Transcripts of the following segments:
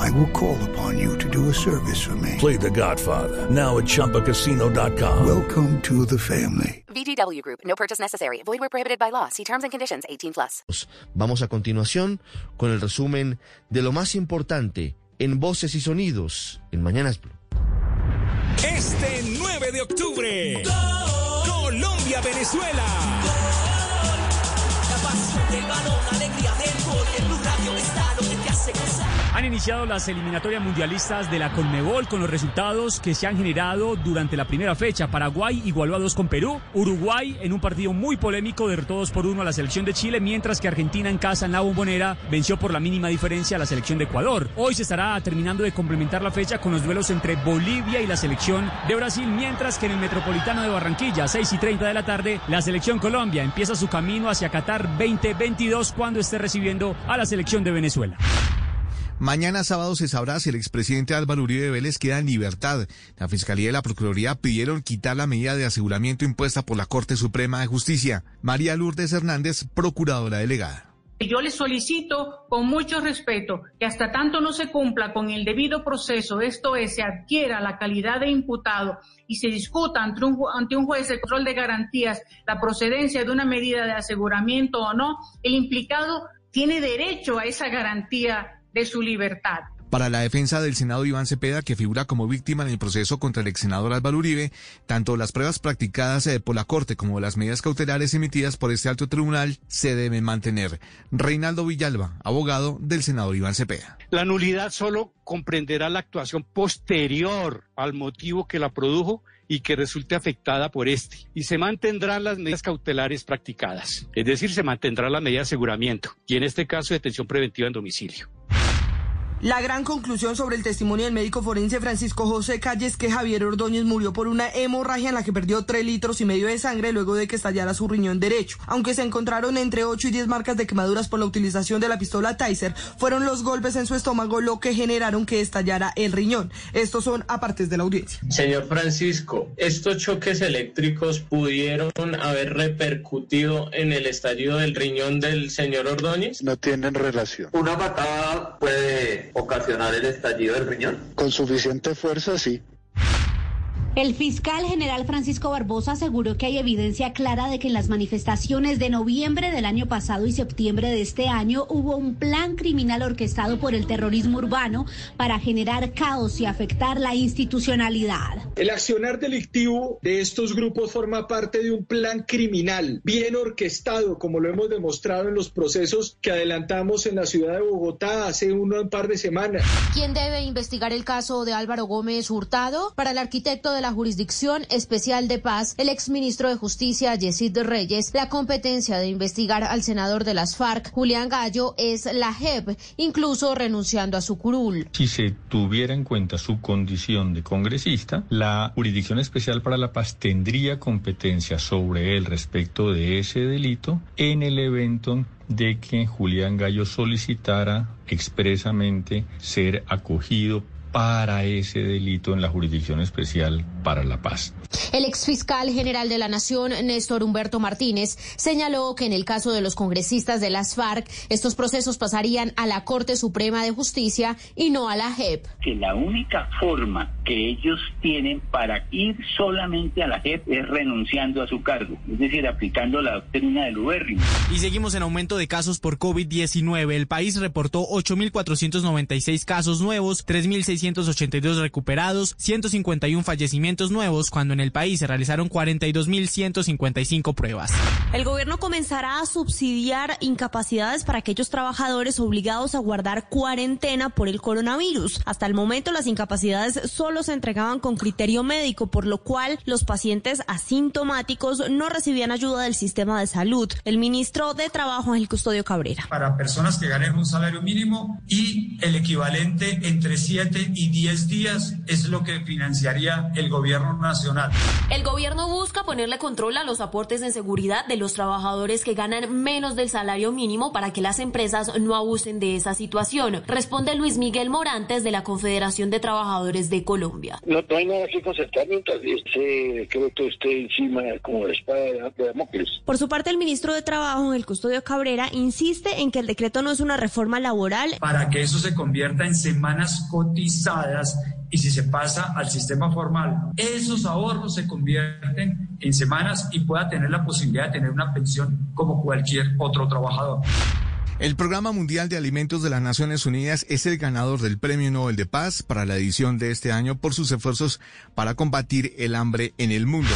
I will call upon you to do a service for me. Play The Godfather now at ChumbaCasino.com. Welcome to the family. VGW Group. No purchase necessary. Void where prohibited by law. See terms and conditions. 18 plus. Vamos a continuación con el resumen de lo más importante en voces y sonidos en Mañanas Blue. Este 9 de octubre, Colombia-Venezuela. La pasión del balón, alegría del gol, el Blue Radio está lo que te hace gozar. Han iniciado las eliminatorias mundialistas de la Conmebol con los resultados que se han generado durante la primera fecha. Paraguay igualó a dos con Perú. Uruguay en un partido muy polémico derrotó dos por uno a la selección de Chile, mientras que Argentina en casa en la bombonera venció por la mínima diferencia a la selección de Ecuador. Hoy se estará terminando de complementar la fecha con los duelos entre Bolivia y la selección de Brasil, mientras que en el Metropolitano de Barranquilla, 6 y 30 de la tarde, la selección Colombia empieza su camino hacia Qatar 2022 cuando esté recibiendo a la selección de Venezuela. Mañana sábado se sabrá si el expresidente Álvaro Uribe Vélez queda en libertad. La Fiscalía y la Procuraduría pidieron quitar la medida de aseguramiento impuesta por la Corte Suprema de Justicia. María Lourdes Hernández, procuradora delegada. Yo le solicito con mucho respeto que hasta tanto no se cumpla con el debido proceso, esto es, se adquiera la calidad de imputado y se discuta ante un, ante un juez de control de garantías la procedencia de una medida de aseguramiento o no, el implicado tiene derecho a esa garantía de su libertad. Para la defensa del Senado Iván Cepeda, que figura como víctima en el proceso contra el ex senador Álvaro Uribe, tanto las pruebas practicadas eh, por la Corte como las medidas cautelares emitidas por este alto tribunal se deben mantener. Reinaldo Villalba, abogado del senador Iván Cepeda. La nulidad solo comprenderá la actuación posterior al motivo que la produjo y que resulte afectada por este. Y se mantendrán las medidas cautelares practicadas, es decir, se mantendrá la medida de aseguramiento y en este caso detención preventiva en domicilio. La gran conclusión sobre el testimonio del médico forense Francisco José Calle es que Javier Ordóñez murió por una hemorragia en la que perdió 3 litros y medio de sangre luego de que estallara su riñón derecho. Aunque se encontraron entre 8 y 10 marcas de quemaduras por la utilización de la pistola Tyser, fueron los golpes en su estómago lo que generaron que estallara el riñón. Estos son apartes de la audiencia. Señor Francisco, ¿estos choques eléctricos pudieron haber repercutido en el estallido del riñón del señor Ordóñez? No tienen relación. Una patada puede ocasionar el estallido del riñón? Con suficiente fuerza, sí. El fiscal general Francisco Barbosa aseguró que hay evidencia clara de que en las manifestaciones de noviembre del año pasado y septiembre de este año hubo un plan criminal orquestado por el terrorismo urbano para generar caos y afectar la institucionalidad. El accionar delictivo de estos grupos forma parte de un plan criminal bien orquestado, como lo hemos demostrado en los procesos que adelantamos en la ciudad de Bogotá hace un par de semanas. ¿Quién debe investigar el caso de Álvaro Gómez Hurtado? Para el arquitecto de la Jurisdicción Especial de Paz, el exministro de Justicia, Yesid Reyes, la competencia de investigar al senador de las FARC, Julián Gallo, es la JEP, incluso renunciando a su curul. Si se tuviera en cuenta su condición de congresista, la Jurisdicción Especial para la Paz tendría competencia sobre él respecto de ese delito en el evento de que Julián Gallo solicitara expresamente ser acogido para ese delito en la Jurisdicción Especial para la Paz. El exfiscal general de la Nación, Néstor Humberto Martínez, señaló que en el caso de los congresistas de las FARC, estos procesos pasarían a la Corte Suprema de Justicia y no a la JEP. Que la única forma que ellos tienen para ir solamente a la JEP es renunciando a su cargo, es decir, aplicando la doctrina del ubérrimo. Y seguimos en aumento de casos por COVID-19. El país reportó 8.496 casos nuevos, 3.682 recuperados, 151 fallecimientos nuevos, cuando en el país se realizaron 42.155 pruebas. El gobierno comenzará a subsidiar incapacidades para aquellos trabajadores obligados a guardar cuarentena por el coronavirus. Hasta el momento las incapacidades solo se entregaban con criterio médico, por lo cual los pacientes asintomáticos no recibían ayuda del sistema de salud. El ministro de Trabajo, el Custodio Cabrera. Para personas que ganen un salario mínimo y el equivalente entre 7 y 10 días es lo que financiaría el gobierno gobierno nacional. El gobierno busca ponerle control a los aportes en seguridad de los trabajadores que ganan menos del salario mínimo para que las empresas no abusen de esa situación, responde Luis Miguel Morantes de la Confederación de Trabajadores de Colombia. No, no hay nada que concertar mientras ese decreto esté encima como la espada de Damocles. Por su parte, el ministro de Trabajo, el Custodio Cabrera, insiste en que el decreto no es una reforma laboral. Para que eso se convierta en semanas cotizadas y si se pasa al sistema formal, esos ahorros se convierten en semanas y pueda tener la posibilidad de tener una pensión como cualquier otro trabajador. El Programa Mundial de Alimentos de las Naciones Unidas es el ganador del Premio Nobel de Paz para la edición de este año por sus esfuerzos para combatir el hambre en el mundo.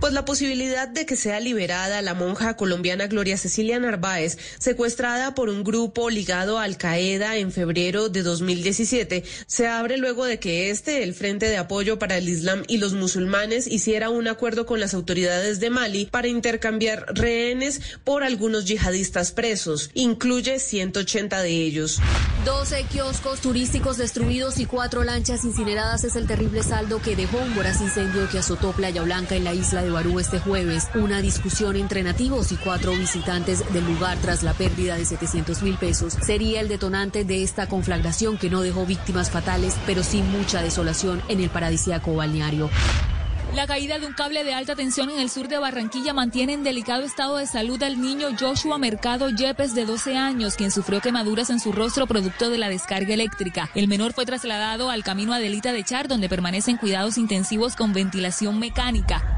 Pues la posibilidad de que sea liberada la monja colombiana Gloria Cecilia Narváez, secuestrada por un grupo ligado a Al Qaeda en febrero de 2017, se abre luego de que este, el Frente de Apoyo para el Islam y los Musulmanes, hiciera un acuerdo con las autoridades de Mali para intercambiar rehenes por algunos yihadistas presos. Incluye 180 de ellos. 12 kioscos turísticos destruidos y cuatro lanchas incineradas es el terrible saldo que dejó un voraz incendio que azotó Playa Blanca en la isla de Barú este jueves. Una discusión entre nativos y cuatro visitantes del lugar tras la pérdida de 700 mil pesos sería el detonante de esta conflagración que no dejó víctimas fatales, pero sí mucha desolación en el paradisíaco balneario. La caída de un cable de alta tensión en el sur de Barranquilla mantiene en delicado estado de salud al niño Joshua Mercado Yepes de 12 años, quien sufrió quemaduras en su rostro producto de la descarga eléctrica. El menor fue trasladado al camino Adelita de Char, donde permanecen cuidados intensivos con ventilación mecánica.